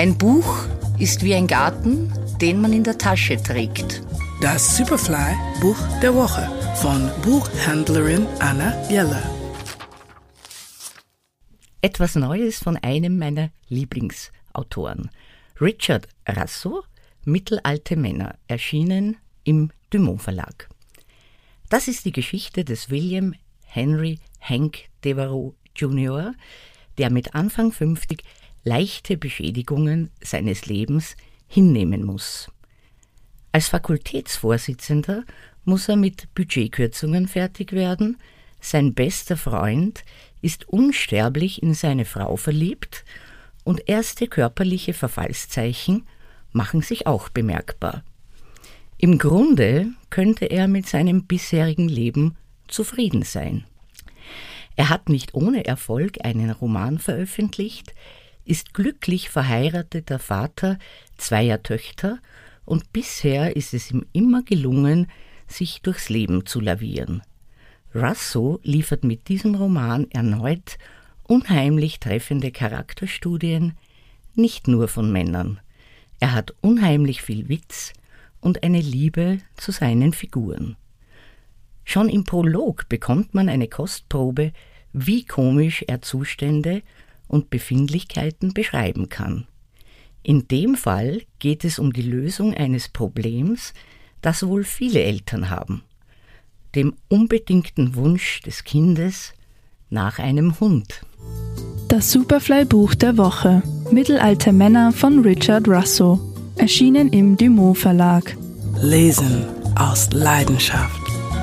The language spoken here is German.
Ein Buch ist wie ein Garten, den man in der Tasche trägt. Das Superfly Buch der Woche von Buchhändlerin Anna Jeller. Etwas Neues von einem meiner Lieblingsautoren. Richard Rasso, Mittelalte Männer, erschienen im Dumont Verlag. Das ist die Geschichte des William Henry Hank Devereux Jr., der mit Anfang 50 leichte Beschädigungen seines Lebens hinnehmen muss. Als Fakultätsvorsitzender muss er mit Budgetkürzungen fertig werden, sein bester Freund ist unsterblich in seine Frau verliebt und erste körperliche Verfallszeichen machen sich auch bemerkbar. Im Grunde könnte er mit seinem bisherigen Leben zufrieden sein. Er hat nicht ohne Erfolg einen Roman veröffentlicht, ist glücklich verheirateter Vater zweier Töchter und bisher ist es ihm immer gelungen, sich durchs Leben zu lavieren. Russo liefert mit diesem Roman erneut unheimlich treffende Charakterstudien, nicht nur von Männern. Er hat unheimlich viel Witz und eine Liebe zu seinen Figuren. Schon im Prolog bekommt man eine Kostprobe, wie komisch er Zustände und Befindlichkeiten beschreiben kann. In dem Fall geht es um die Lösung eines Problems, das wohl viele Eltern haben, dem unbedingten Wunsch des Kindes nach einem Hund. Das Superfly-Buch der Woche Mittelalte Männer von Richard Russo, erschienen im Dumont Verlag. Lesen aus Leidenschaft.